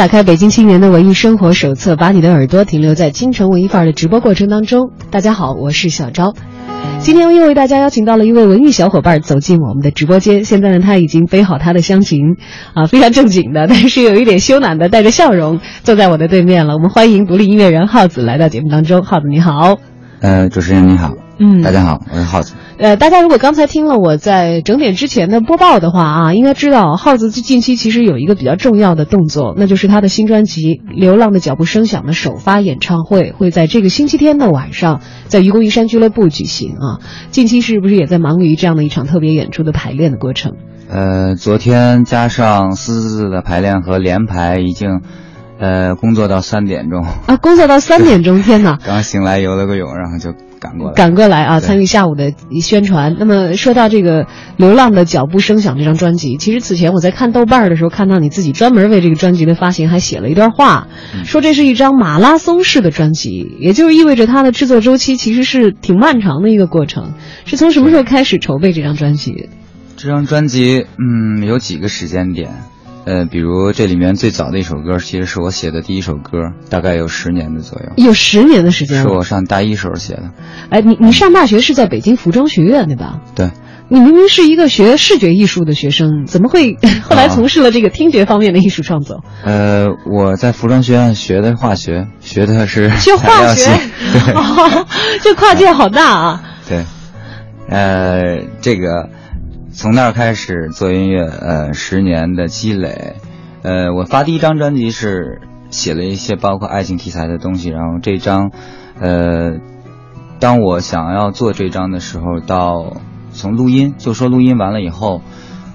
打开北京青年的文艺生活手册，把你的耳朵停留在京城文艺范儿的直播过程当中。大家好，我是小昭。今天又为大家邀请到了一位文艺小伙伴走进我们的直播间。现在呢，他已经背好他的乡琴，啊，非常正经的，但是有一点羞赧的，带着笑容坐在我的对面了。我们欢迎独立音乐人耗子来到节目当中。耗子你好，呃，主持人你好，嗯，大家好，我是耗子。呃，大家如果刚才听了我在整点之前的播报的话啊，应该知道耗子近期其实有一个比较重要的动作，那就是他的新专辑《流浪的脚步声响》的首发演唱会会在这个星期天的晚上在愚公移山俱乐部举行啊。近期是不是也在忙于这样的一场特别演出的排练的过程？呃，昨天加上私自的排练和连排，已经，呃，工作到三点钟啊，工作到三点钟，天哪！刚醒来游了个泳，然后就。赶过来，赶过来啊！参与下午的宣传。那么说到这个《流浪的脚步声响》这张专辑，其实此前我在看豆瓣的时候，看到你自己专门为这个专辑的发行还写了一段话，说这是一张马拉松式的专辑，也就是意味着它的制作周期其实是挺漫长的一个过程。是从什么时候开始筹备这张专辑？这张专辑，嗯，有几个时间点。呃，比如这里面最早的一首歌，其实是我写的第一首歌，大概有十年的左右。有十年的时间是我上大一时候写的。哎，你你上大学是在北京服装学院对吧？对。你明明是一个学视觉艺术的学生，怎么会 后来从事了这个听觉方面的艺术创作？呃，我在服装学院学的化学，学的是 学化学，对，这跨界好大啊。对，呃，这个。从那儿开始做音乐，呃，十年的积累，呃，我发第一张专辑是写了一些包括爱情题材的东西，然后这张，呃，当我想要做这张的时候，到从录音就说录音完了以后，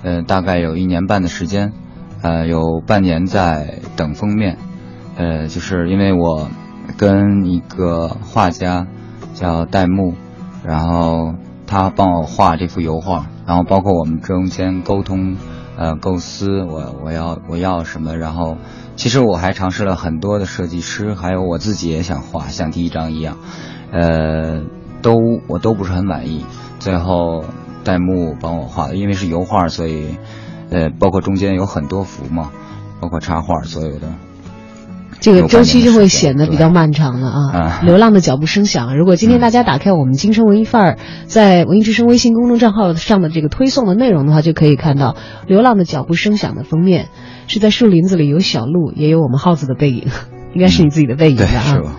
呃，大概有一年半的时间，呃，有半年在等封面，呃，就是因为我跟一个画家叫戴木，然后他帮我画这幅油画。然后包括我们中间沟通，呃，构思，我我要我要什么，然后其实我还尝试了很多的设计师，还有我自己也想画，像第一张一样，呃，都我都不是很满意。最后戴木帮我画的，因为是油画，所以，呃，包括中间有很多幅嘛，包括插画，所有的。这个周期就会显得比较漫长了啊！流浪的脚步声响。如果今天大家打开我们京城文艺范儿在文艺之声微信公众账号上的这个推送的内容的话，就可以看到《流浪的脚步声响》的封面是在树林子里有小鹿，也有我们耗子的背影，应该是你自己的背影吧？啊。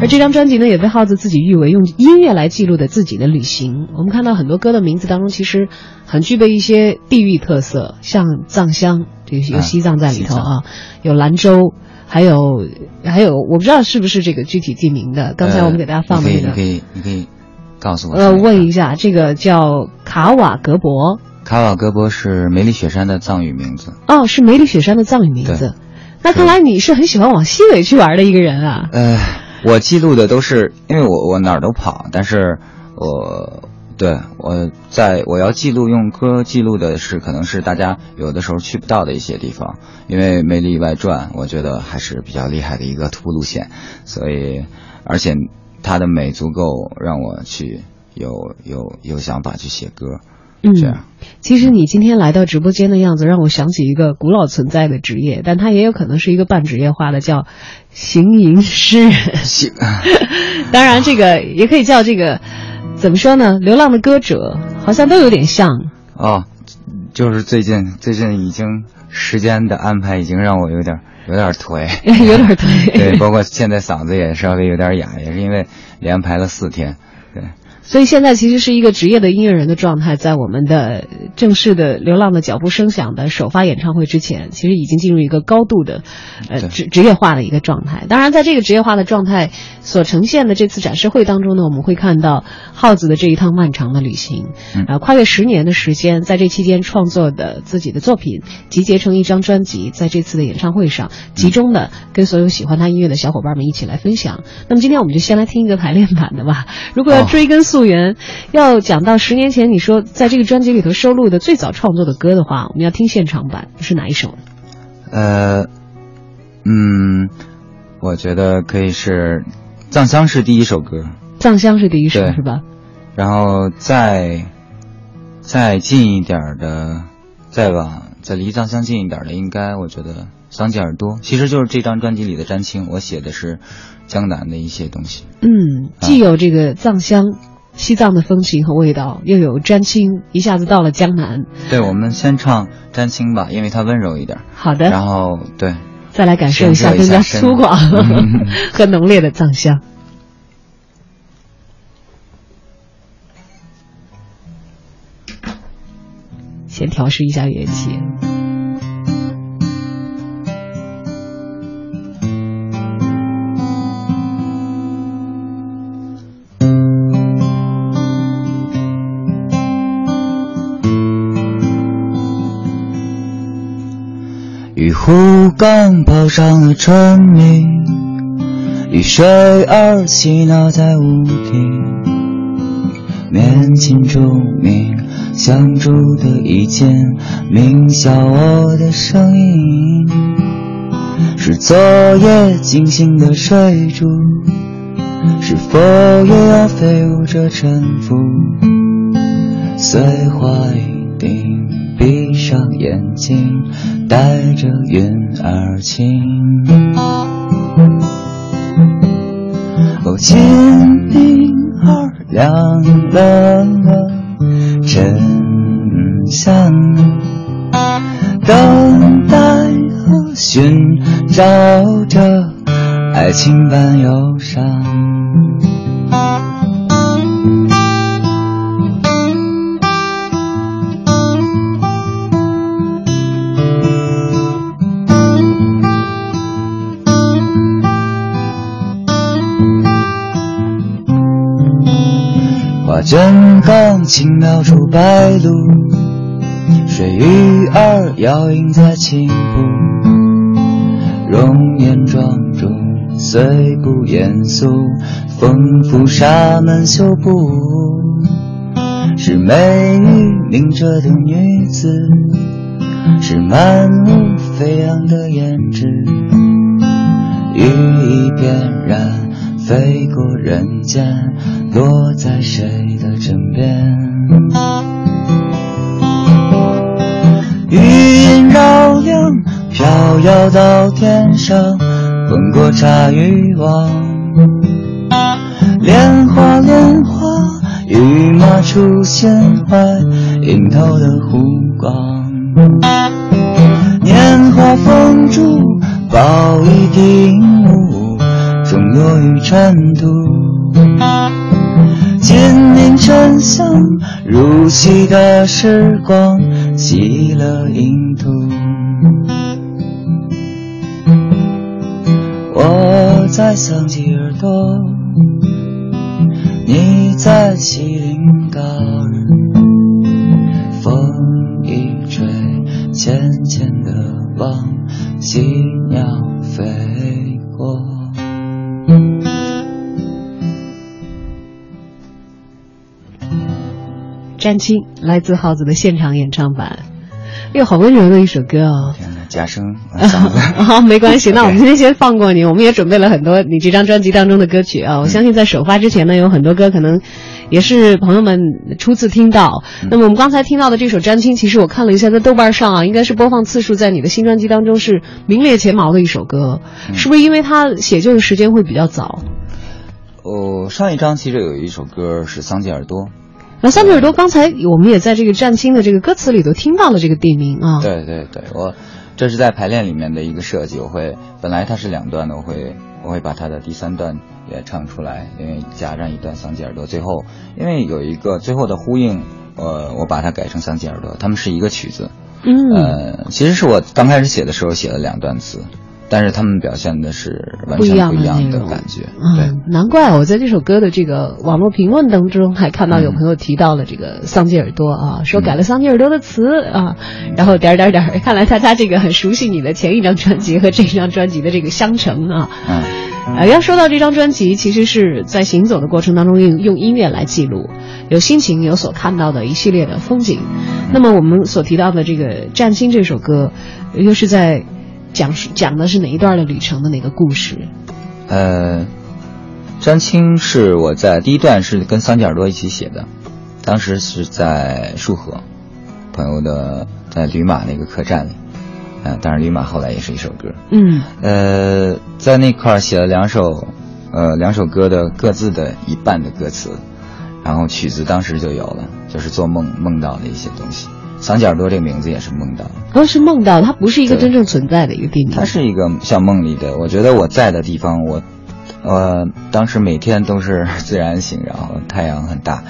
而这张专辑呢，也被耗子自己誉为用音乐来记录的自己的旅行。我们看到很多歌的名字当中，其实很具备一些地域特色，像藏乡，这有西藏在里头啊，有兰州。还有，还有，我不知道是不是这个具体地名的。刚才我们给大家放的那个，你可以，你可以告诉我。呃，问一下，这个叫卡瓦格博。卡瓦格博是梅里雪山的藏语名字。哦，是梅里雪山的藏语名字。那看来你是很喜欢往西北去玩的一个人啊。呃，我记录的都是，因为我我哪儿都跑，但是我。对，我在我要记录用歌记录的是，可能是大家有的时候去不到的一些地方，因为《魅力外传》我觉得还是比较厉害的一个徒步路线，所以而且它的美足够让我去有有有想法去写歌。嗯，这样。其实你今天来到直播间的样子，让我想起一个古老存在的职业，但它也有可能是一个半职业化的，叫行吟诗人。行，当然这个也可以叫这个。怎么说呢？流浪的歌者好像都有点像哦，就是最近最近已经时间的安排已经让我有点有点颓，有点颓。对，包括现在嗓子也稍微有点哑，也是因为连排了四天。对，所以现在其实是一个职业的音乐人的状态，在我们的正式的《流浪的脚步声响》的首发演唱会之前，其实已经进入一个高度的，呃职职业化的一个状态。当然，在这个职业化的状态所呈现的这次展示会当中呢，我们会看到耗子的这一趟漫长的旅行，啊呃，跨越十年的时间，在这期间创作的自己的作品集结成一张专辑，在这次的演唱会上集中的跟所有喜欢他音乐的小伙伴们一起来分享。那么今天我们就先来听一个排练版的吧。如果要哦追根溯源，要讲到十年前你说在这个专辑里头收录的最早创作的歌的话，我们要听现场版是哪一首呢？呃，嗯，我觉得可以是《藏香》是第一首歌，《藏香》是第一首是吧？然后再再近一点的，再往再离《藏香》近一点的，应该我觉得《桑吉尔多》其实就是这张专辑里的詹青，我写的是江南的一些东西。嗯，啊既有这个藏香。西藏的风情和味道，又有詹青，一下子到了江南。对，我们先唱詹青吧，因为它温柔一点。好的，然后对，再来感受一下更加粗犷嗯和浓烈的藏香。先调试一下乐器。玉壶刚泡上了春泥，雨水儿嬉闹在屋顶。面前钟鸣，香烛的一间，鸣笑我的声音。是昨夜惊醒的水珠，是否也要飞舞着沉浮？碎花一定，闭上眼睛，带着云儿轻。哦，金铃儿亮了，真香。等待和寻找着爱情般忧伤。花卷刚轻描出白鹭，水鱼儿摇影在青浦，容颜庄重，虽不严肃，丰富沙门修补，是美女凝着的女子，是满目飞扬的胭脂，羽翼翩然飞过人间，落在谁的枕边？余音绕梁，飘摇到天上，滚过茶余网。莲花莲花，玉马出现怀，映透的湖光。年华风烛，抱一顶，落于尘土。金陵沉香，如昔的时光，洗了印图。我在桑吉尔多，你在锡林高尔，风一吹，浅浅的往喜鸟飞詹青来自耗子的现场演唱版，哎呦，好温柔的一首歌哦。天哪，假声，我嗓子好，没关系，那我们 今天先放过你。我们也准备了很多你这张专辑当中的歌曲啊。我相信在首发之前呢，有很多歌可能也是朋友们初次听到。那么我们刚才听到的这首《詹青》，其实我看了一下，在豆瓣上啊，应该是播放次数在你的新专辑当中是名列前茅的一首歌，是不是因为它写就的时间会比较早？哦，上一张其实有一首歌是桑吉尔多，那桑吉尔多刚才我们也在这个《战青》的这个歌词里头听到了这个地名啊。对对对，我这是在排练里面的一个设计，我会本来它是两段的，我会我会把它的第三段也唱出来，因为加上一段桑吉尔多。最后，因为有一个最后的呼应，呃，我把它改成桑吉耳朵，他们是一个曲子。嗯，呃，其实是我刚开始写的时候写了两段词，但是他们表现的是完全不一样的感觉。对嗯，，难怪我在这首歌的这个网络评论当中还看到有朋友提到了这个桑吉尔多啊，说改了桑吉尔多的词啊，然后点儿点儿点儿，看来大家这个很熟悉你的前一张专辑和这张专辑的这个相乘啊。嗯。呃，要说到这张专辑，其实是在行走的过程当中用用音乐来记录，有心情，有所看到的一系列的风景。那么我们所提到的这个《占星》这首歌，又是在讲述讲的是哪一段的旅程的哪个故事？呃，张青是我在第一段是跟桑吉尔多一起写的，当时是在束河，朋友的在驴马那个客栈里，嗯、当然驴马后来也是一首歌，嗯呃，在那块儿写了两首，呃，两首歌的各自的一半的歌词，然后曲子当时就有了，就是做梦梦到的一些东西。桑吉耳朵这个名字也是梦到的。哦，是梦到，它不是一个真正存在的一个地名。它是一个像梦里的，我觉得我在的地方，我，呃，当时每天都是自然醒，然后太阳很大，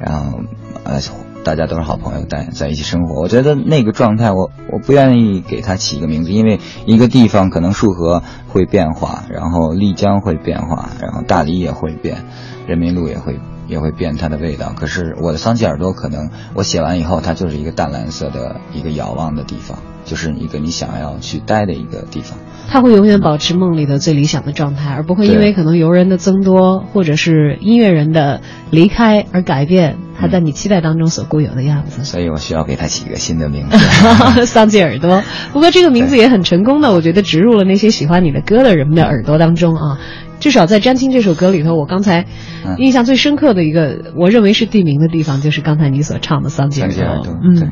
然后呃，大家都是好朋友，在在一起生活。我觉得那个状态我，我不愿意给它起一个名字，因为一个地方可能束河会变化，然后丽江会变化，然后大理也会变，人民路也会也会变它的味道。可是我的桑吉耳朵，可能我写完以后，它就是一个淡蓝色的一个遥望的地方，就是一个你想要去待的一个地方。它会永远保持梦里的最理想的状态，而不会因为可能游人的增多或者是音乐人的离开而改变它在你期待当中所固有的样子。所以我需要给它起一个新的名字。桑吉耳朵，不过这个名字也很成功的，我觉得植入了那些喜欢你的歌的人们的耳朵当中啊。至少在《詹青》这首歌里头，我刚才嗯。印象最深刻的一个，我认为是地名的地方，就是刚才你所唱的桑吉耳桑吉耳朵嗯，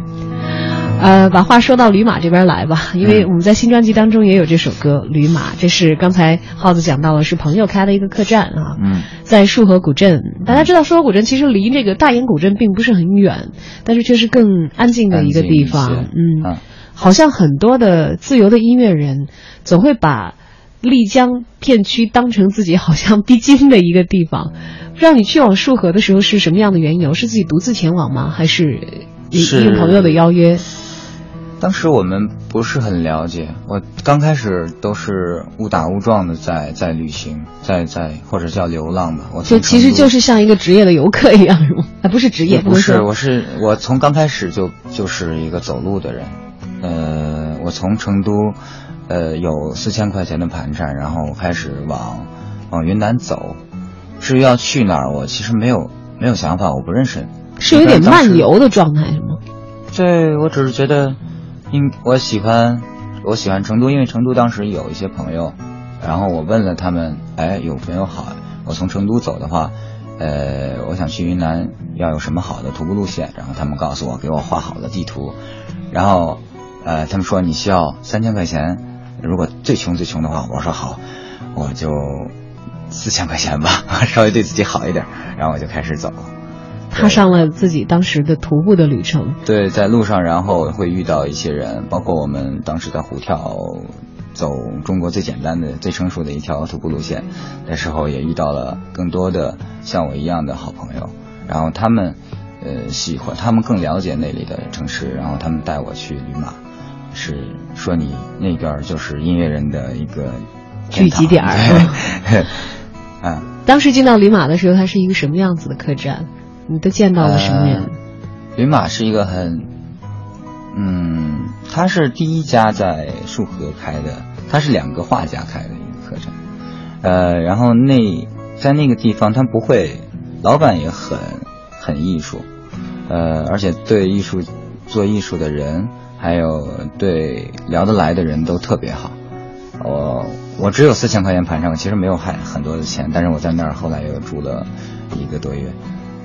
呃，把话说到驴马这边来吧，因为嗯我们在新专辑当中也有这首歌《驴马》，这是刚才耗子讲到了，是朋友开的一个客栈啊。嗯，在束河古镇，大家知道束河古镇其实离这个大研古镇并不是很远，但是却是更安静的一个地方。嗯，好像很多的自由的音乐人总会把丽江片区当成自己好像必经的一个地方。不知道你去往束河的时候是什么样的缘由？是自己独自前往吗？还是应是朋友的邀约？当时我们不是很了解，我刚开始都是误打误撞的在在旅行，在在或者叫流浪吧。我就其实就是像一个职业的游客一样，是吗？啊，不是职业，不是，我是我从刚开始就就是一个走路的人，呃，我从成都，呃，有四千块钱的盘缠，然后开始往往云南走。至于要去哪儿，我其实没有没有想法，我不认识。是有点漫游的状态，是吗？对，我只是觉得，因我喜欢我喜欢成都，因为成都当时有一些朋友，然后我问了他们，哎，有朋友好，我从成都走的话，呃，我想去云南要有什么好的徒步路线，然后他们告诉我，给我画好了地图，然后呃，他们说你需要三千块钱，如果最穷最穷的话，我说好，我就四千块钱吧，稍微对自己好一点，然后我就开始走。踏上了自己当时的徒步的旅程。对，在路上，然后会遇到一些人，包括我们当时在虎跳走中国最简单的、最成熟的一条徒步路线的时候，也遇到了更多的像我一样的好朋友。然后他们，呃，喜欢，他们更了解那里的城市，然后他们带我去旅马，是说你那边儿就是音乐人的一个聚集点儿对，啊。当时进到里马的时候，它是一个什么样子的客栈？你都见到了什么人？呃云马是一个很，嗯，它是第一家在束河开的，它是两个画家开的一个客栈，呃，然后那在那个地方，他不会，老板也很很艺术，呃，而且对艺术做艺术的人，还有对聊得来的人都特别好。我我只有四千块钱盘上，其实没有还很多的钱，但是我在那儿后来又住了一个多月。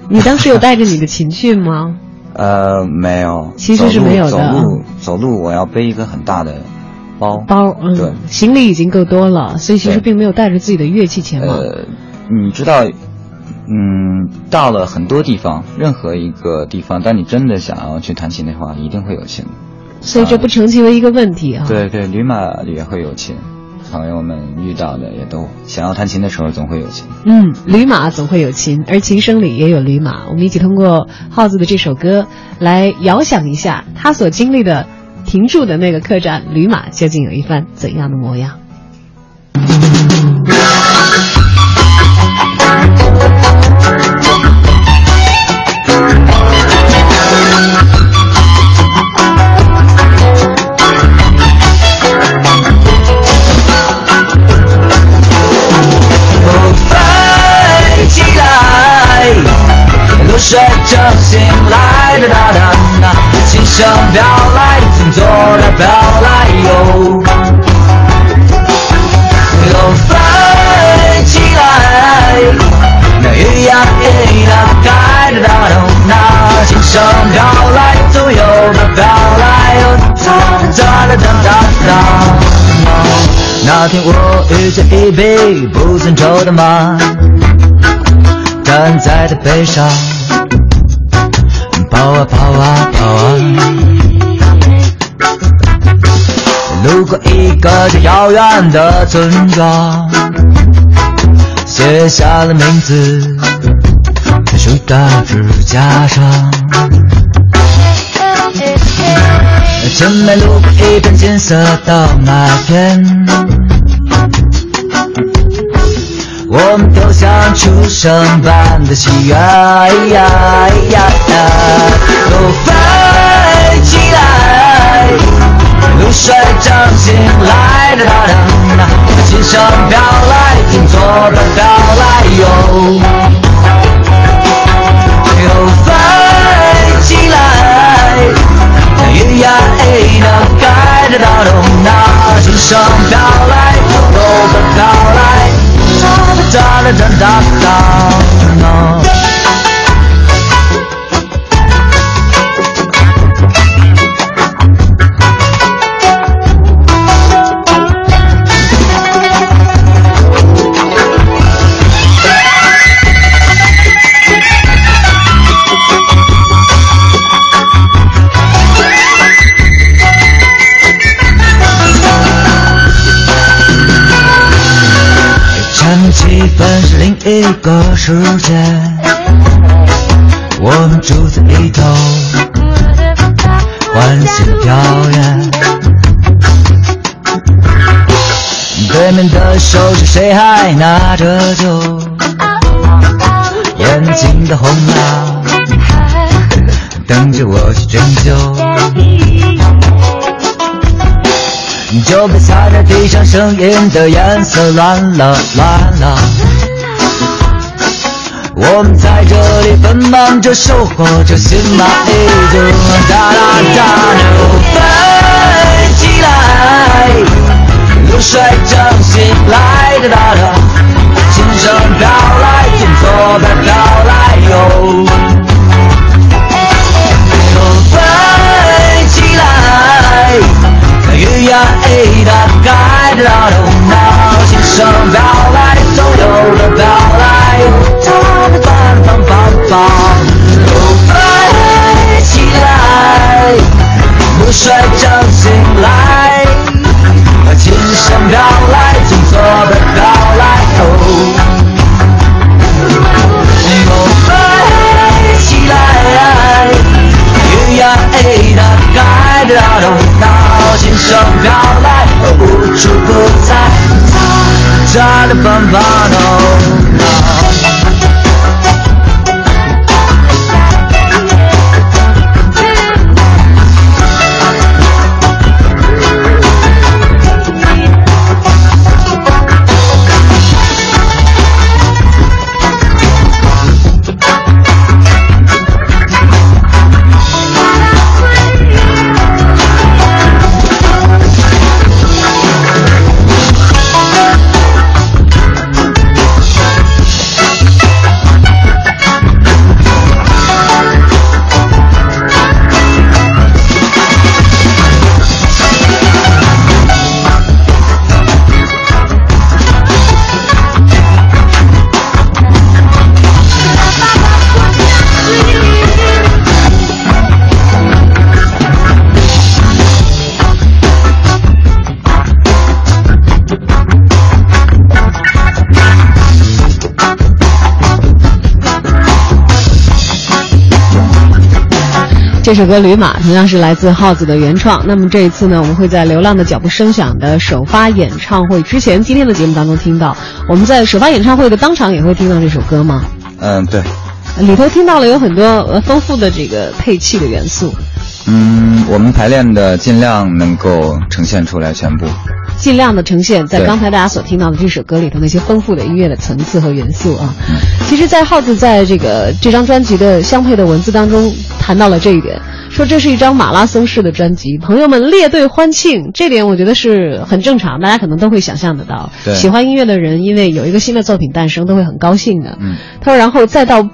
你当时有带着你的琴去吗？呃，没有，其实是没有的走路走路，我要背一个很大的包。包，嗯，对，行李已经够多了，所以其实并没有带着自己的乐器前往。呃，你知道，嗯，到了很多地方，任何一个地方，当你真的想要去弹琴的话，一定会有琴。所以这不成其为一个问题啊。对对，驴马也会有琴。朋友们遇到的，也都想要弹琴的时候总会有琴。嗯，驴马总会有琴，而琴声里也有驴马。我们一起通过耗子的这首歌来遥想一下他所经历的停住的那个客栈，驴马究竟有一番怎样的模样？哒哒哒哒，琴声飘来，从左来飘来右，又飞起来，那雨呀滴答开，哒哒哒哒，琴声飘来，从右边飘来，又哒哒哒哒哒。那天我遇见一匹不曾愁的马，站在它背上。跑啊跑啊跑啊，路过一个最遥远的村庄，写下了名字在树的指甲上。前面路过一片金色的麦田，我们都像出生般的喜悦，咿呀咿呀呀都飞起来，露水正醒来，哒哒哒，琴声飘来，从左边飘来右，又飞起来，雨呀哎的盖着大东那琴声飘来，从右边飘来。哒哒哒哒哒。一个世界，我们住在里头，欢欣表演。对面的手是谁还拿着酒，眼睛的红了，等着我去拯救。酒杯洒在地上，声音的颜色乱了，乱了。我们在这里奔忙着，收获着心满意足。哒哒哒，又飞起来，露水正醒来，哒哒哒，琴声飘来，从左边飘来右，又飞起来。雨呀哎哒盖着大头脑，琴声飘来，从右边飘来，梆梆梆，又飞起来，露水正醒来，琴声飘来，从左边飘来，又飞起来，雨呀哎哒盖着大头脑。琴声飘来，无处不在，它的奔跑。首歌《驴马》同样是来自耗子的原创。那么这一次呢，我们会在《流浪的脚步声响》的首发演唱会之前，今天的节目当中听到。我们在首发演唱会的当场也会听到这首歌吗？嗯，对，里头听到了有很多呃丰富的这个配器的元素，嗯，我们排练的尽量能够呈现出来全部。尽量的呈现在刚才大家所听到的这首歌里头那些丰富的音乐的层次和元素啊。其实，在耗子在这个这张专辑的相配的文字当中谈到了这一点，说这是一张马拉松式的专辑，朋友们列队欢庆，这点我觉得是很正常，大家可能都会想象得到。喜欢音乐的人，因为有一个新的作品诞生，都会很高兴的。嗯，他说，然后再到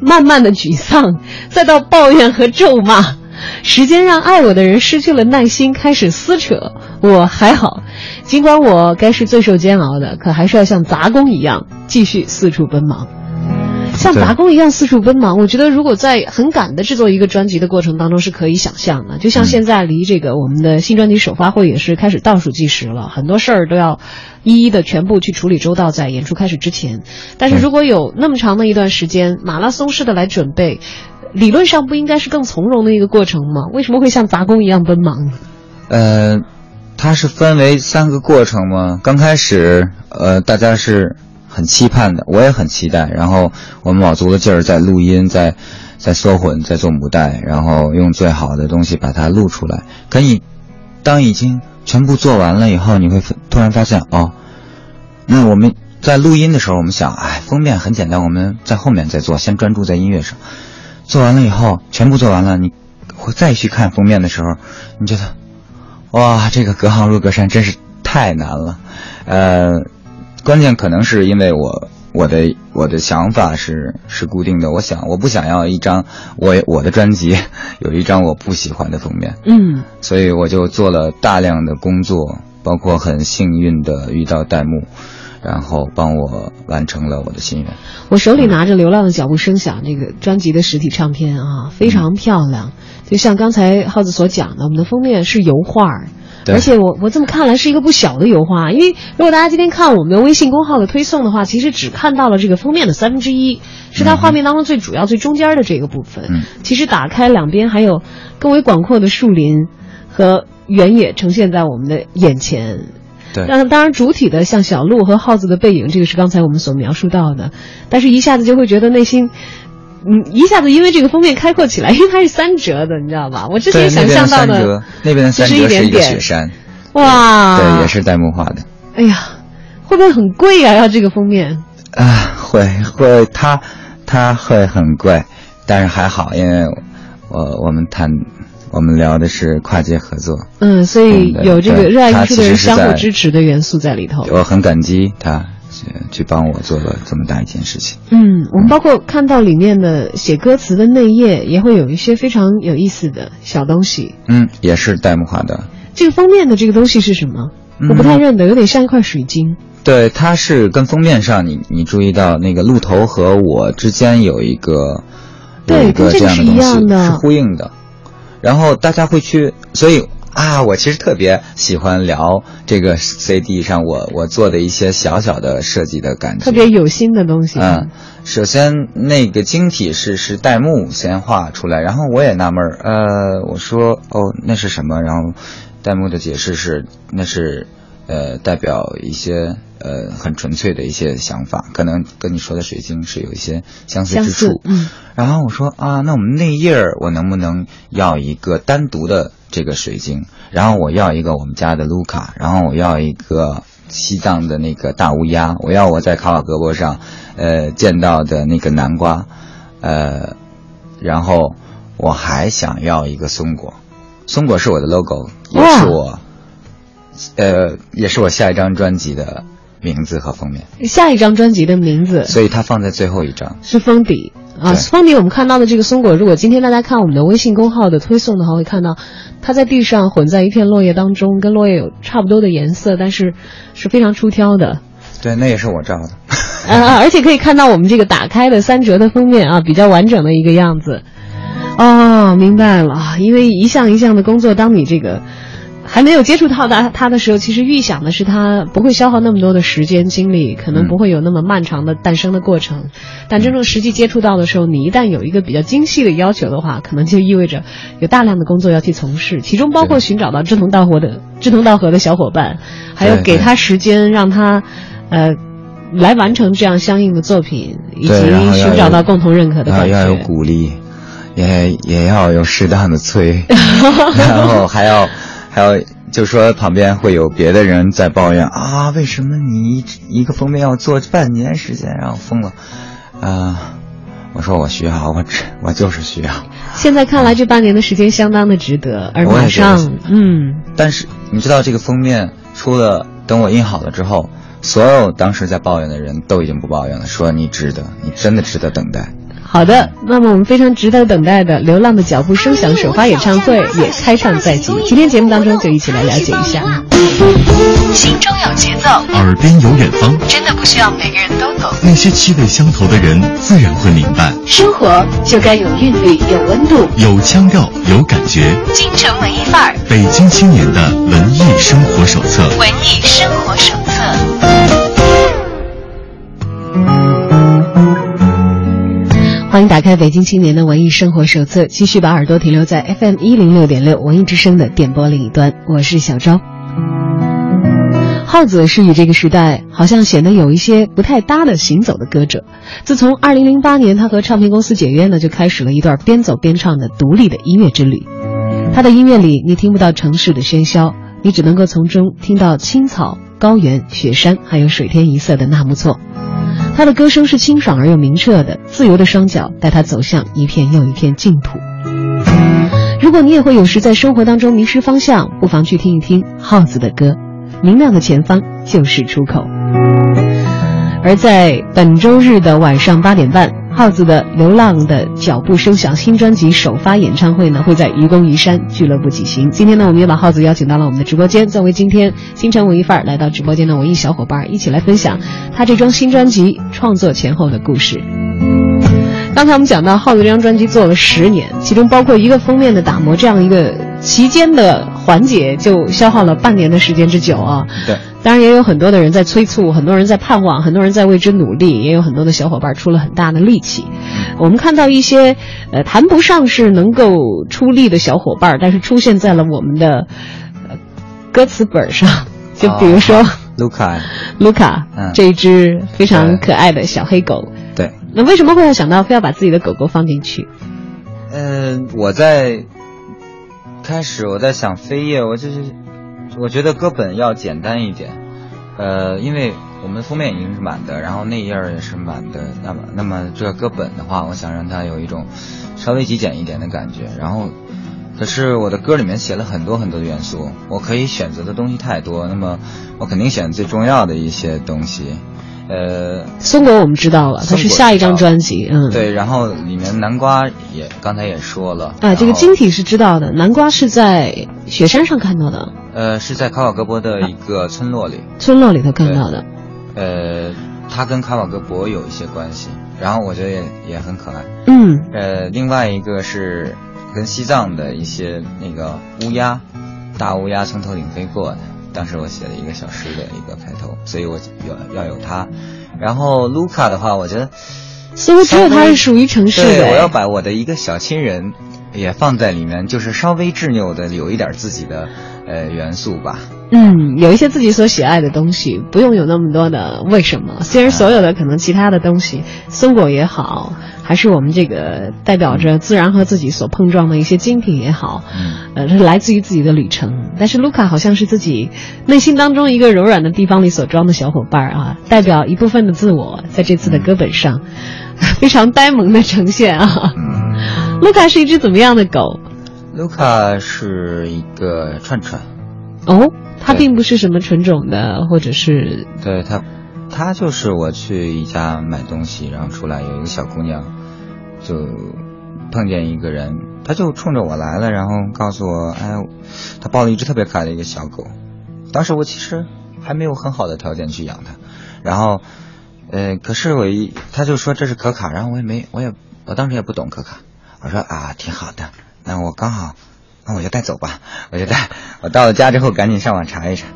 慢慢的沮丧，再到抱怨和咒骂。时间让爱我的人失去了耐心，开始撕扯。我还好，尽管我该是最受煎熬的，可还是要像杂工一样继续四处奔忙。像对杂工一样四处奔忙，我觉得如果在很赶的制作一个专辑的过程当中是可以想象的。就像现在离这个我们的新专辑首发会也是开始倒数计时了，很多事儿都要一一的全部去处理周到，在演出开始之前。但是如果有那么长的一段时间，马拉松式的来准备，理论上不应该是更从容的一个过程吗？为什么会像杂工一样奔忙呢？呃，它是分为三个过程嘛。刚开始，呃，大家是很期盼的，我也很期待。然后我们卯足了劲儿在录音，在在缩混，在做母带，然后用最好的东西把它录出来。可你当已经全部做完了以后，你会突然发现，哦，那我们在录音的时候，我们想，哎，封面很简单，我们在后面再做，先专注在音乐上。做完了以后，全部做完了，你会再去看封面的时候，你觉得，哇，这个隔行如隔山，真是太难了。呃，关键可能是因为我我的我的想法是是固定的，我想我不想要一张我我的专辑 有一张我不喜欢的封面，嗯所以我就做了大量的工作，包括很幸运的遇到戴幕，然后帮我完成了我的心愿。我手里拿着《流浪的脚步声响》这个专辑的实体唱片啊，非常漂亮。就像刚才耗子所讲的，我们的封面是油画而且我我这么看来是一个不小的油画。因为如果大家今天看我们的微信公号的推送的话，其实只看到了这个封面的三分之一，是它画面当中最主要、最中间的这个部分。嗯其实打开两边还有更为广阔的树林和原野呈现在我们的眼前。对当当然，主体的像小鹿和耗子的背影，这个是刚才我们所描述到的，但是一下子就会觉得内心，嗯，一下子因为这个封面开阔起来，因为它是三折的，你知道吧？我之前想象到的，，那边的三折是一雪山，哇，对，也是戴木画的。哎呀，会不会很贵呀、要这个封面？啊，会会，它它会很贵，但是还好，因为我我们谈我们聊的是跨界合作，嗯，所以有这个热爱艺术的人相互支持的元素在里头。我很感激他去去帮我做了这么大一件事情。嗯，我们包括看到里面的写歌词的内页，也会有一些非常有意思的小东西。嗯，也是戴幕画的。这个封面的这个东西是什么？嗯我不太认得，有点像一块水晶。对，它是跟封面上你你注意到那个鹿头和我之间有一个对有一个跟这样的东西样的是呼应的，然后大家会去，所以啊，我其实特别喜欢聊这个 CD 上我我做的一些小小的设计的感觉，特别有心的东西。嗯，首先那个晶体是是带木先画出来，然后我也纳闷儿，呃，我说哦那是什么？然后带木的解释是那是呃代表一些呃很纯粹的一些想法，可能跟你说的水晶是有一些相似之处。嗯然后我说啊，那我们内页儿我能不能要一个单独的这个水晶？然后我要一个我们家的卢卡，然后我要一个西藏的那个大乌鸦，我要我在卡瓦格博上，呃见到的那个南瓜，呃，然后我还想要一个松果，松果是我的 logo，也是我，呃，也是我下一张专辑的名字和封面，下一张专辑的名字所以它放在最后一张。是封底啊，对封底我们看到的这个松果，如果今天大家看我们的微信公号的推送的话，会看到它在地上混在一片落叶当中，跟落叶有差不多的颜色，但是是非常出挑的。对，那也是我照的。啊，而且可以看到我们这个打开的三折的封面啊，比较完整的一个样子。哦，明白了，因为一项一项的工作，当你这个还没有接触到他他的时候，其实预想的是他不会消耗那么多的时间精力，可能不会有那么漫长的诞生的过程。但真正实际接触到的时候，你一旦有一个比较精细的要求的话，可能就意味着有大量的工作要去从事，其中包括寻找到志同道合的志同道合的小伙伴，还有给他时间让他，呃。来完成这样相应的作品，以及寻找到共同认可的感觉。然后要有鼓励，也也要有适当的催，然后还要还有就说旁边会有别的人在抱怨啊，为什么你一一个封面要做半年时间，然后疯了，啊、我说我需要，我只我就是需要，现在看来，这半年的时间相当的值得，而马上，嗯，但是你知道这个封面出了，等我印好了之后。所有当时在抱怨的人都已经不抱怨了，说你值得，你真的值得等待。好的，那么我们非常值得等待的《流浪的脚步》声响首发演唱会也开唱在即，今天节目当中就一起来了解一下。心中有节奏，耳边有远方，真的不需要每个人都懂。那些气味相投的人自然会明白。生活就该有韵律，有温度。有腔调，有感觉。京城文艺范儿，北京青年的文艺生活手册。文艺生活手册。欢迎打开《北京青年的文艺生活手册》，继续把耳朵停留在 FM 一零六点六文艺之声的电波另一端。我是小昭。耗子是与这个时代好像显得有一些不太搭的行走的歌者。自从2008年他和唱片公司解约呢，就开始了一段边走边唱的独立的音乐之旅。他的音乐里，你听不到城市的喧嚣，你只能够从中听到青草、高原、雪山，还有水天一色的纳木错。他的歌声是清爽而又明澈的，自由的双脚带他走向一片又一片净土。如果你也会有时在生活当中迷失方向，不妨去听一听耗子的歌，《明亮的前方就是出口》。而在本周日的晚上八点半，耗子的《流浪的脚步声响》新专辑首发演唱会呢，会在愚公移山俱乐部举行。今天呢，我们也把耗子邀请到了我们的直播间，作为今天京城文艺范儿来到直播间的文艺小伙伴，一起来分享他这张新专辑创作前后的故事。刚才我们讲到，耗子这张专辑做了十年，其中包括一个封面的打磨这样一个期间的环节，就消耗了半年的时间之久啊。对。当然也有很多的人在催促，很多人在盼望，很多人在为之努力，也有很多的小伙伴出了很大的力气。我们看到一些呃谈不上是能够出力的小伙伴，但是出现在了我们的呃歌词本上，就比如说、卢卡，卢卡、嗯这一只非常可爱的小黑狗。对，那为什么会要想到非要把自己的狗狗放进去？嗯、我在开始我在想飞叶，我就是我觉得歌本要简单一点，呃，因为我们封面已经是满的，然后内页也是满的，那么那么这个歌本的话，我想让它有一种稍微极简一点的感觉，然后。可是我的歌里面写了很多很多的元素，我可以选择的东西太多，那么我肯定选最重要的一些东西，呃，松果我们知道了，它是下一张专辑，嗯，。对，然后里面南瓜也刚才也说了，啊，这个晶体是知道的，南瓜是在雪山上看到的，呃是在卡瓦格博的一个村落里，村落里头看到的。呃，它跟卡瓦格博有一些关系，然后我觉得也也很可爱。嗯，呃，另外一个是跟西藏的一些那个乌鸦，大乌鸦从头顶飞过的，当时我写了一个小诗的一个开头，所以我要要有它。然后卢卡的话，我觉得似乎只有它是属于城市的。对，我要把我的一个小亲人也放在里面，就是稍微执拗的有一点自己的呃元素吧。嗯，有一些自己所喜爱的东西，不用有那么多的为什么。虽然所有的可能其他的东西，松果也好，还是我们这个代表着自然和自己所碰撞的一些精品也好，嗯，呃，是来自于自己的旅程。但是卢卡好像是自己内心当中一个柔软的地方里所装的小伙伴啊，代表一部分的自我，在这次的歌本上，非常呆萌的呈现啊。嗯，卢卡是一只怎么样的狗？卢卡是一个串串，哦，它并不是什么纯种的，或者是对它，它就是我去一家买东西，然后出来有一个小姑娘，就碰见一个人，他就冲着我来了，然后告诉我，哎，他抱了一只特别可爱的一个小狗。当时我其实还没有很好的条件去养它，然后，呃，可是我一他就说这是可卡，然后我也没，我也我当时也不懂可卡，我说啊挺好的，那我刚好那我就带走吧，我就带。我到了家之后，赶紧上网查一查，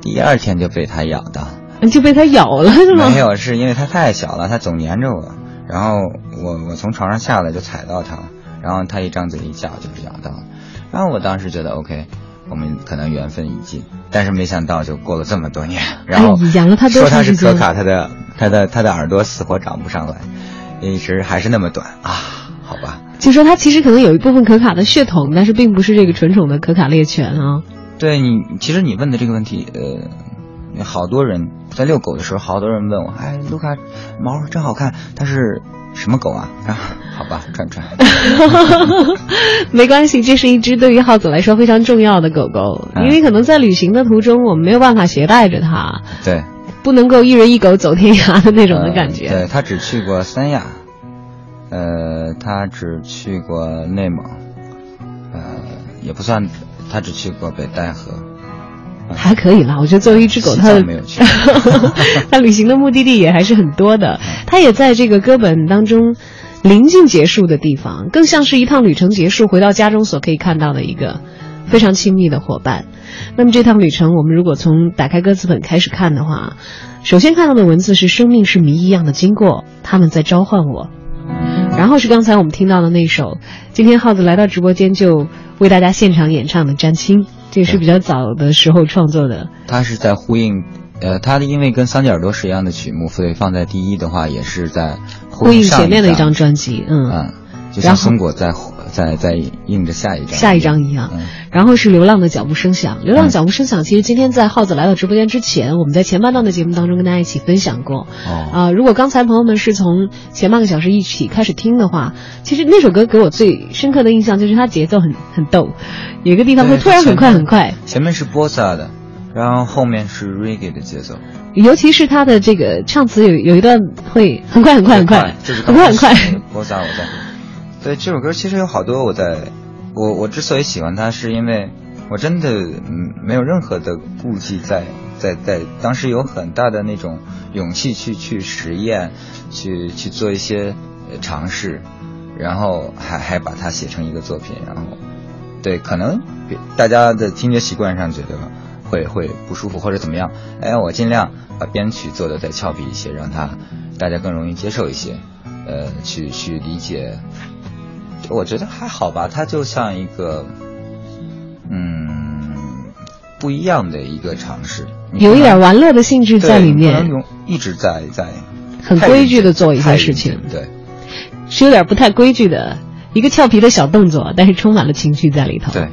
第二天就被它咬到。就被它咬了是吗？没有，是因为它太小了，它总粘着我。然后我我从床上下来就踩到它了，然后它一张嘴一叫就是咬到了。然后我当时觉得 OK，我们可能缘分已尽，但是没想到就过了这么多年，然后说它是可卡，它的它的它的耳朵死活长不上来，一直还是那么短啊，好吧。就说它其实可能有一部分可卡的血统，但是并不是这个纯种的可卡猎犬啊。对你，其实你问的这个问题，呃，好多人在遛狗的时候，好多人问我，哎，卢卡毛真好看，它是什么狗啊？啊，好吧，串串。没关系，这是一只对于浩子来说非常重要的狗狗，嗯因为可能在旅行的途中，我们没有办法携带着它，对，不能够一人一狗走天涯的那种的感呃觉。对他只去过三亚，呃，他只去过内蒙，呃，也不算，他只去过北戴河。还可以啦，我觉得作为一只狗，西它的藏没有去 它旅行的目的地也还是很多的。它也在这个歌本当中临近结束的地方，更像是一趟旅程结束回到家中所可以看到的一个非常亲密的伙伴。那么这趟旅程，我们如果从打开歌词本开始看的话，首先看到的文字是“生命是谜一样的经过，他们在召唤我”。然后是刚才我们听到的那首，今天耗子来到直播间就为大家现场演唱的《詹青》，这也是比较早的时候创作的。他是在呼应，呃，他因为跟三角朵是一样的曲目，所以放在第一的话，也是在呼应上前面的一张张，专辑，嗯，嗯，就像松果在在在应着下一张下一张一样。嗯。然后是流浪的脚步声响，流浪脚步声响，其实今天在耗子来到直播间之前，我们在前半段的节目当中跟大家一起分享过。哦，啊、如果刚才朋友们是从前半个小时一起开始听的话，其实那首歌给我最深刻的印象就是它节奏很很逗，有一个地方会突然很快很快，前面是波萨的，然后后面是 reggae 的节奏，尤其是他的这个唱词有有一段会很快很快很快，就是很快很快。波萨我在，对这首歌其实有好多我在，我我之所以喜欢它，是因为我真的没有任何的顾忌在，在在当时有很大的那种勇气去去实验，去去做一些尝试，然后还还把它写成一个作品，然后对可能大家的听觉习惯上觉得会会不舒服或者怎么样，哎，我尽量把编曲做的再俏皮一些，让它大家更容易接受一些，呃，去去理解。我觉得还好吧，它就像一个，嗯，不一样的一个尝试，有一点玩乐的性质在里面，一直在在很规矩的做一些事情对是有点不太规矩的一个俏皮的小动作，但是充满了情绪在里头。对，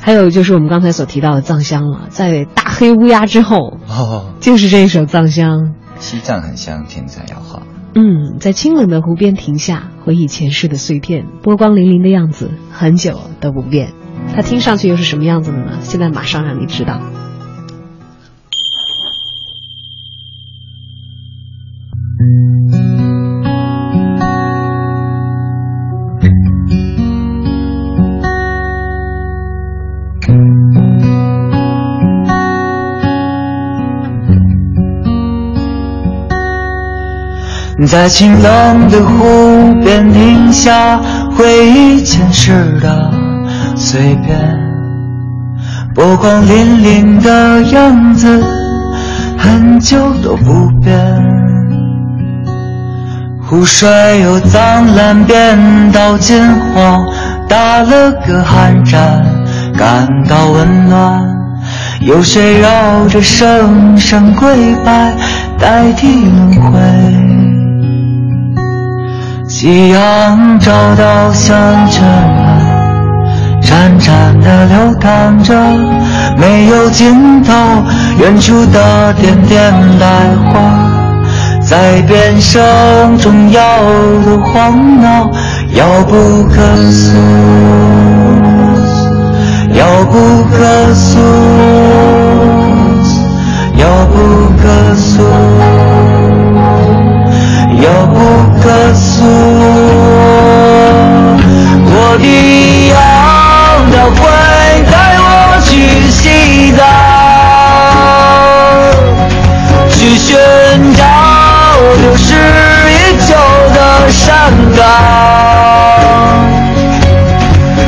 还有就是我们刚才所提到的《藏香》了，在大黑乌鸦之后，哦，就是这一首《藏香》。西藏很香，天在摇晃。嗯，在清冷的湖边停下，回忆前世的碎片，波光粼粼的样子，很久都不变。它听上去又是什么样子的呢？现在马上让你知道。在清冷的湖边停下，回忆前世的碎片，波光粼粼的样子，很久都不变。湖水由脏蓝变到金黄，打了个寒战，感到温暖。有谁绕着声声跪拜，代替轮回？夕阳照到乡村人，潺潺的流淌着，没有尽头。远处的点点白花，在变声中摇得晃脑，遥不可诉，遥不可诉，遥不可诉。遥不可可诉。我的羊它会带我去西藏，去寻找流失已久的山岗，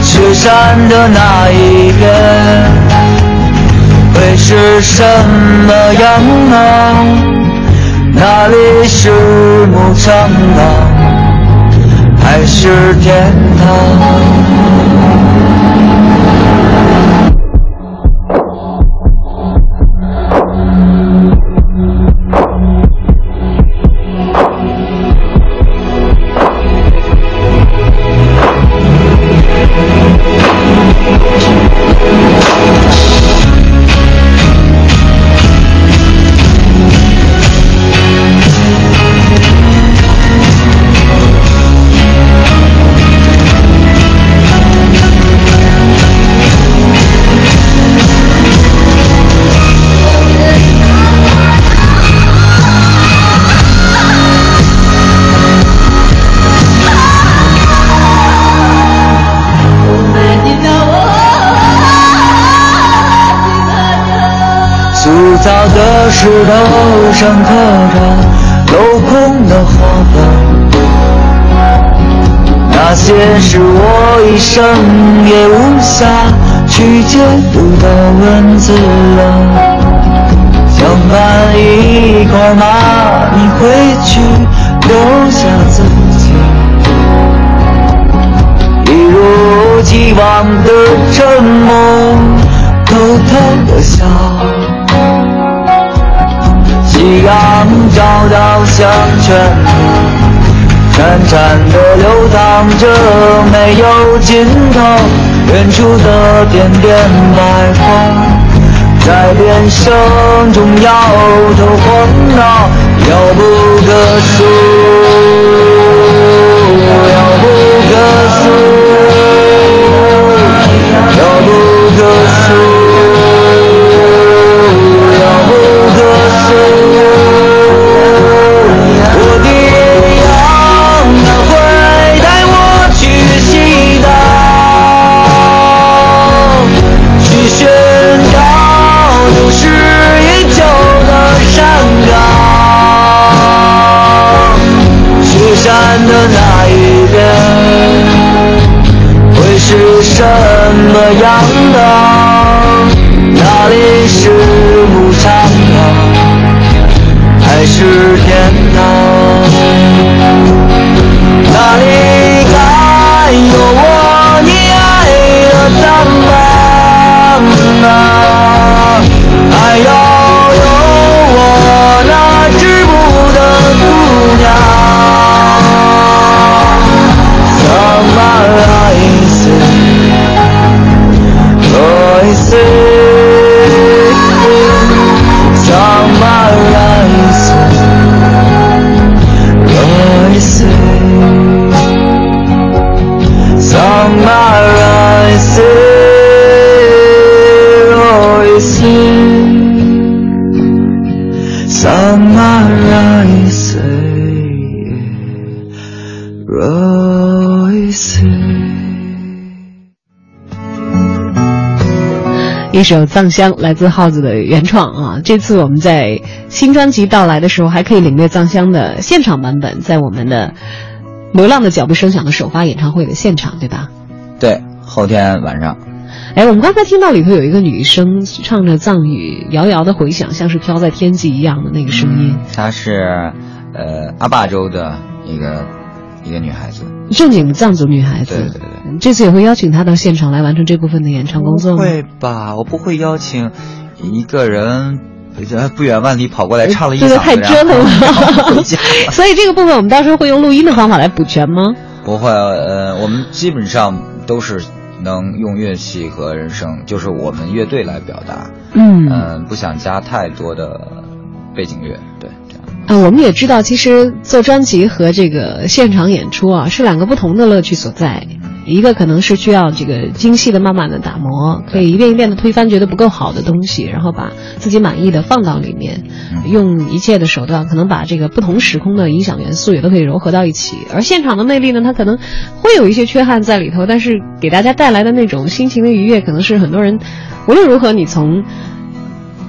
雪山的那一边，会是什么样呢？那里是牧场啊，还是天堂？石头上刻着镂空的花瓣，那些是我一生也无暇去解读的文字了。想搬一块蚂蚁回去，留下自己，一如既往的沉默，偷偷的笑。阳照到乡村里，潺潺的流淌着，没有尽头。远处的点点白花，在变声中摇头晃脑，遥不可数，遥不可数，遥不可数。什么样的？那里是牧场啊，还是天堂？那里该有我你爱的苍茫啊，还要一首《藏香》来自耗子的原创啊！这次我们在新专辑到来的时候，还可以领略《藏香》的现场版本，在我们的《流浪的脚步声响》的首发演唱会的现场，对吧？对，后天晚上。哎，我们刚才听到里头有一个女生唱着藏语，遥遥的回响，像是飘在天际一样的那个声音。她是，呃，阿坝州的一个一个女孩子，正经的藏族女孩子。对对对。这次也会邀请她到现场来完成这部分的演唱工作吗？会吧，我不会邀请一个人不远万里跑过来唱了一嗓子，太折腾了。所以这个部分我们到时候会用录音的方法来补全吗？不会，呃，我们基本上都是能用乐器和人声，就是我们乐队来表达。嗯嗯，不想加太多的背景乐，对。啊，我们也知道，其实做专辑和这个现场演出啊，是两个不同的乐趣所在。一个可能是需要这个精细的、慢慢的打磨，可以一遍一遍的推翻觉得不够好的东西，然后把自己满意的放到里面，用一切的手段，可能把这个不同时空的影响元素也都可以糅合到一起。而现场的魅力呢，它可能会有一些缺憾在里头，但是给大家带来的那种心情的愉悦，可能是很多人无论如何你从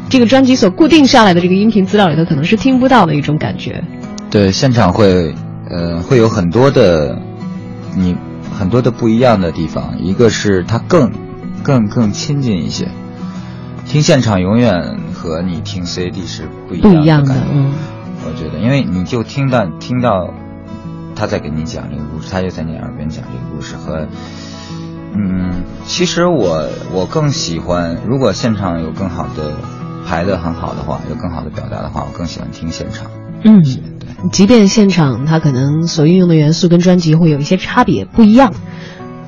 这个专辑所固定下来的这个音频资料里头，可能是听不到的一种感觉。对，现场会，呃，会有很多的你。很多的不一样的地方，一个是它更更更亲近一些。听现场永远和你听 CD 是不一样不一样的感我觉得，因为你就听到听到他在给你讲这个故事，他就在你耳边讲这个故事和。嗯，其实我我更喜欢，如果现场有更好的排的很好的话，有更好的表达的话，我更喜欢听现场。嗯，对，即便现场它可能所运用的元素跟专辑会有一些差别不一样，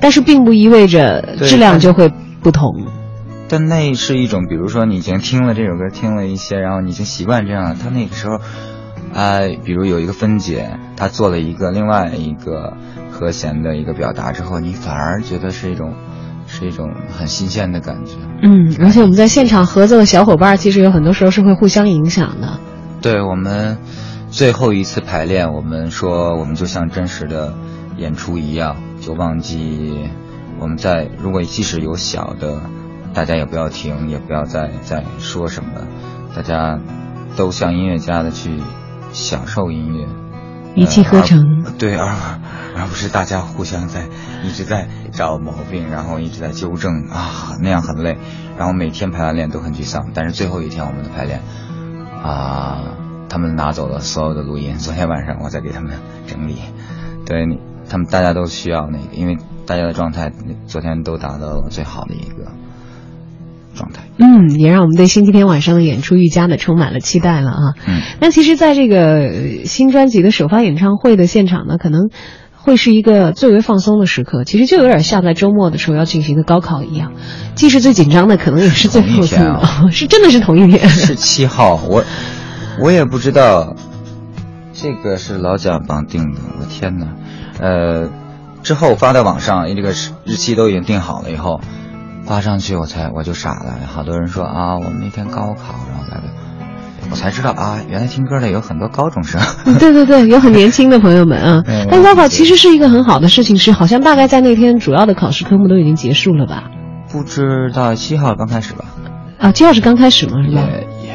但是并不意味着质量就会不同。但那是一种，比如说你已经听了这首歌，听了一些，然后你已经习惯这样了。他那个时候，啊、比如有一个分解，他做了一个另外一个和弦的一个表达之后，你反而觉得是一种，是一种很新鲜的感觉。嗯，而且我们在现场合作的小伙伴，其实有很多时候是会互相影响的。对我们最后一次排练，我们说我们就像真实的演出一样，就忘记我们在如果即使有小的，大家也不要停，也不要再再说什么，大家都像音乐家的去享受音乐，一气呵成呃对，而而不是大家互相在一直在找毛病，然后一直在纠正啊，那样很累。然后每天排完练都很沮丧，但是最后一天我们的排练啊，他们拿走了所有的录音。昨天晚上我在给他们整理，对你，他们大家都需要那个，因为大家的状态昨天都达到了最好的一个状态。嗯，也让我们对星期天晚上的演出愈加的充满了期待了啊。嗯，那其实，在这个呃新专辑的首发演唱会的现场呢，可能会是一个最为放松的时刻。其实就有点像在周末的时候要进行的高考一样，既是最紧张的，可能也是最后一放松的，是真的是同一天。是七号，我我也不知道，这个是老蒋帮定的，我天哪！呃，之后发到网上，这个日日期都已经定好了以后，发上去我才我就傻了，好多人说啊，我们那天高考，然后来的，我才知道啊，原来听歌的有很多高中生。对对对，有很年轻的朋友们啊嗯。但高考其实是一个很好的事情，是好像大概在那天主要的考试科目都已经结束了吧？不知道七号刚开始吧？啊，七号是刚开始吗，是吧？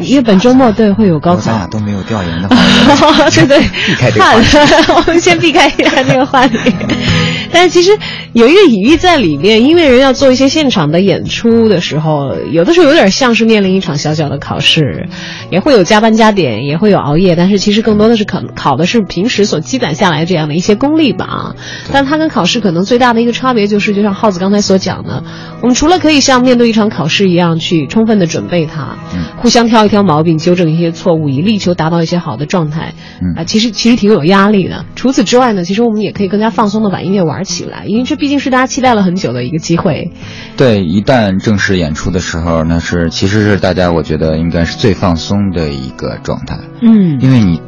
因为本周末对会有高考咱俩。都没有调研的话，对对，避开这个话题。我们先避开一下这个话题。但是其实有一个隐喻在里面，音乐人要做一些现场的演出的时候，有的时候有点像是面临一场小小的考试，也会有加班加点，也会有熬夜，但是其实更多的是考考的是平时所积攒下来这样的一些功力吧啊。但它跟考试可能最大的一个差别就是，就像耗子刚才所讲的，我们除了可以像面对一场考试一样去充分的准备它，嗯互相挑一挑毛病，纠正一些错误，以力求达到一些好的状态。嗯啊，其实其实挺有压力的。除此之外呢，其实我们也可以更加放松的把音乐玩起来，因为这毕竟是大家期待了很久的一个机会。对，一旦正式演出的时候，那是其实是大家我觉得应该是最放松的一个状态，嗯因为你，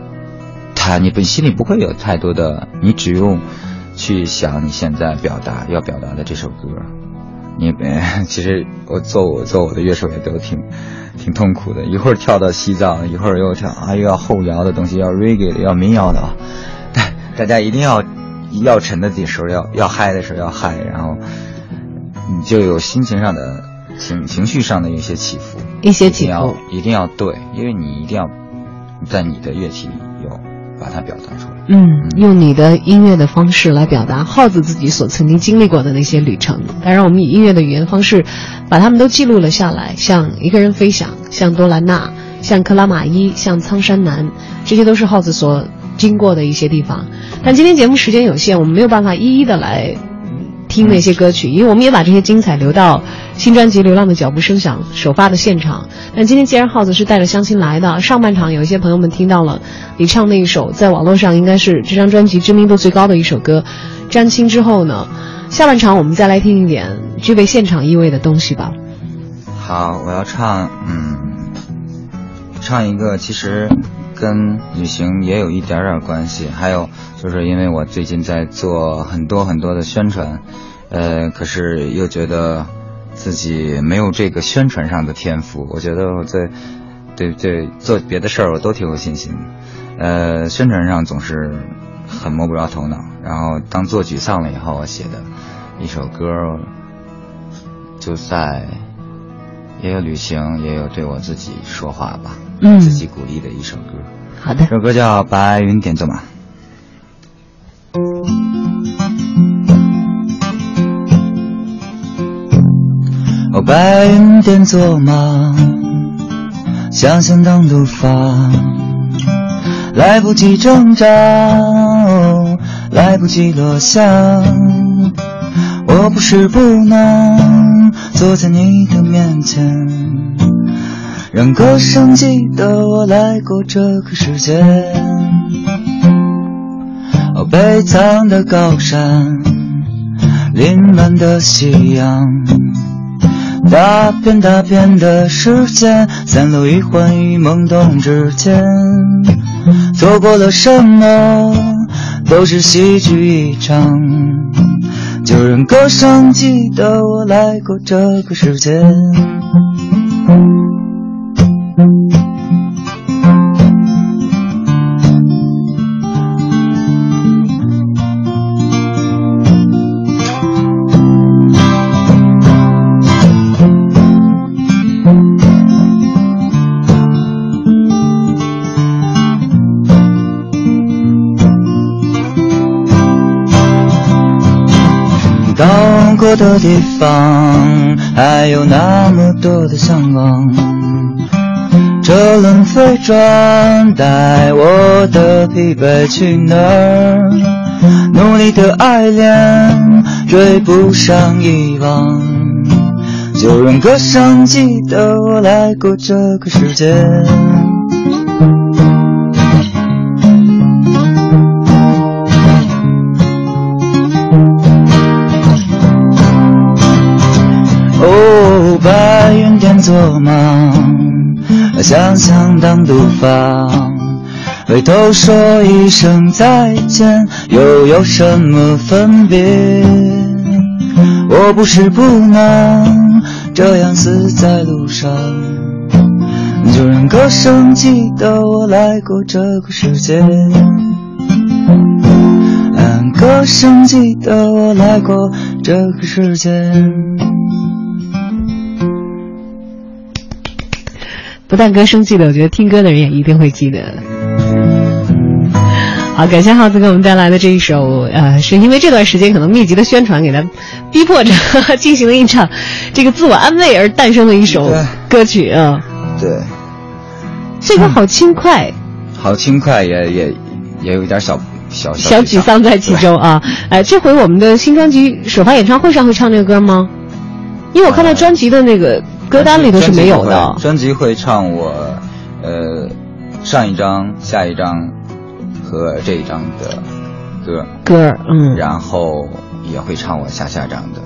他你本心里不会有太多的，你只用去想你现在表达要表达的这首歌。你们其实我做我做我的乐手也都挺挺痛苦的，一会儿跳到西藏，一会儿又跳啊又要后摇的东西，要 reggae 的，要民谣的啊。大大家一定要要沉的时候要要嗨的时候要嗨，然后你就有心情上的情情绪上的一些起伏，一些起一定要伏一定要对，因为你一定要在你的乐器里有把它表达出来。嗯，用你的音乐的方式来表达耗子自己所曾经经历过的那些旅程。当然，我们以音乐的语言方式，把它们都记录了下来，像《一个人飞翔》，像多兰纳，像克拉玛依，像苍山南，这些都是耗子所经过的一些地方。但今天节目时间有限，我们没有办法一一的来听那些歌曲，因为我们也把这些精彩留到新专辑《流浪的脚步声响》首发的现场。但今天既然耗子是带着相亲来的，上半场有一些朋友们听到了你唱那一首在网络上应该是这张专辑知名度最高的一首歌《沾亲》之后呢，下半场我们再来听一点具备现场意味的东西吧。好，我要唱，嗯，唱一个其实跟旅行也有一点点关系，还有就是因为我最近在做很多很多的宣传，呃，可是又觉得自己没有这个宣传上的天赋，我觉得我在对对做别的事儿我都挺有信心，呃，宣传上总是很摸不着头脑，然后当做沮丧了以后，我写的一首歌，就在。也有旅行，也有对我自己说话吧，自己鼓励的一首歌。好的，这首歌叫《白云点作马》。哦，白云点作马，想象当路发，来不及挣扎、哦，来不及落下。我不是不能坐在你的面前，让歌声记得我来过这个世界。哦，悲惨的高山，凌乱的夕阳，大片大片的时间散落于幻与懵懂之间，错过了什么都是喜剧一场。就让歌声记得我来过这个世界。的地方，还有那么多的向往。车轮飞转，带我的疲惫去哪儿？努力的爱恋，追不上遗忘。就让歌声记得我来过这个世界。做梦，想想当毒发，回头说一声再见，又有什么分别？我不是不能这样死在路上，就让歌声记得我来过这个世界。让歌声记得我来过这个世界。不但歌声记得，我觉得听歌的人也一定会记得。好，感谢耗子给我们带来的这一首，呃，是因为这段时间可能密集的宣传给他逼迫着进行了一场这个自我安慰而诞生的一首歌曲啊。对，这个好轻快，好轻快，也也也有一点小小小沮丧在其中啊。哎，这回我们的新专辑首发演唱会上会唱这个歌吗？因为我看到专辑的那个歌单里头是没有的。专辑会唱我，呃，上一张、下一张和这一张的歌，歌，嗯，然后也会唱我下下张的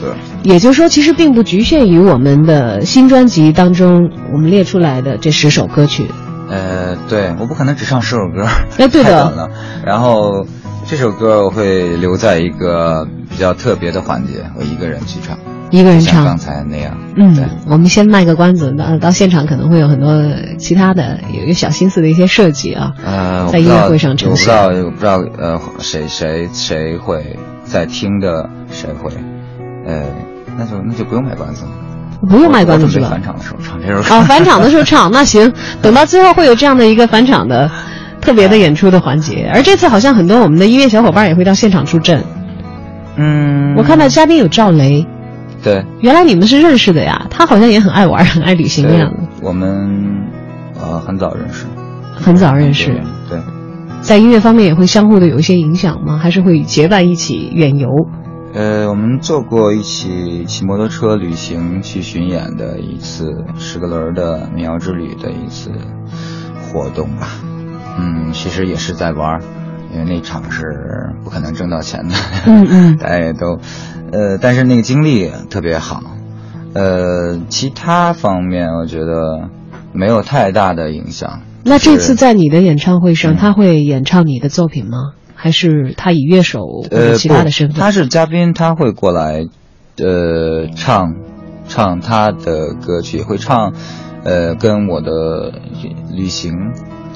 歌。也就是说，其实并不局限于我们的新专辑当中我们列出来的这十首歌曲。呃，对，我不可能只唱十首歌，哎对的太短了。然后这首歌我会留在一个比较特别的环节，我一个人去唱，一个人唱刚才那样。嗯，，我们先卖个关子，到到现场可能会有很多其他的有一个小心思的一些设计啊。呃，在音乐会上呈我不知道，我不知道，呃，谁谁谁会在听的，谁会，呃，那就那就不用卖关子了，不用卖关子了返？场的时候唱这首歌。哦，返场的时候唱，那行，等到最后会有这样的一个返场的特别的演出的环节。而这次好像很多我们的音乐小伙伴也会到现场助阵。嗯，我看到嘉宾有赵雷，对，原来你们是认识的呀？他好像也很爱玩，很爱旅行的样子，，我们呃很早认识，很早认识。对，在音乐方面也会相互的有一些影响吗？还是会结伴一起远游？呃，我们做过一起骑摩托车旅行去巡演的一次十个轮的民谣之旅的一次活动吧。嗯，其实也是在玩儿，因为那场是不可能挣到钱的。嗯嗯 大家也都，呃，但是那个经历特别好。呃，其他方面我觉得没有太大的影响。那这次在你的演唱会上，嗯他会演唱你的作品吗？还是他以乐手或其他的身份？不他是嘉宾，他会过来，呃，唱唱他的歌曲，会唱，呃，跟我的旅行，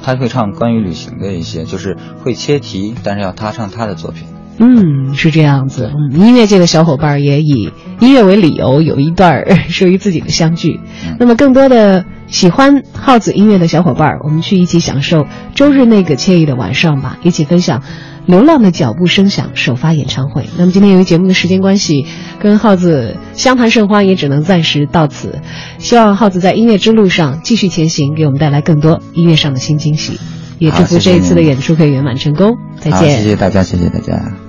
他会唱关于旅行的一些，就是会切题，但是要他唱他的作品。嗯，是这样子。嗯，音乐界的小伙伴也以音乐为理由，有一段 属于自己的相聚。嗯那么，更多的喜欢耗子音乐的小伙伴，我们去一起享受周日那个惬意的晚上吧，一起分享流浪的脚步声响》首发演唱会。那么今天由于节目的时间关系，跟耗子相谈甚欢也只能暂时到此。希望耗子在音乐之路上继续前行，给我们带来更多音乐上的新惊喜。也祝福这一次的演出可以圆满成功。再，见。谢谢大家，谢谢大家。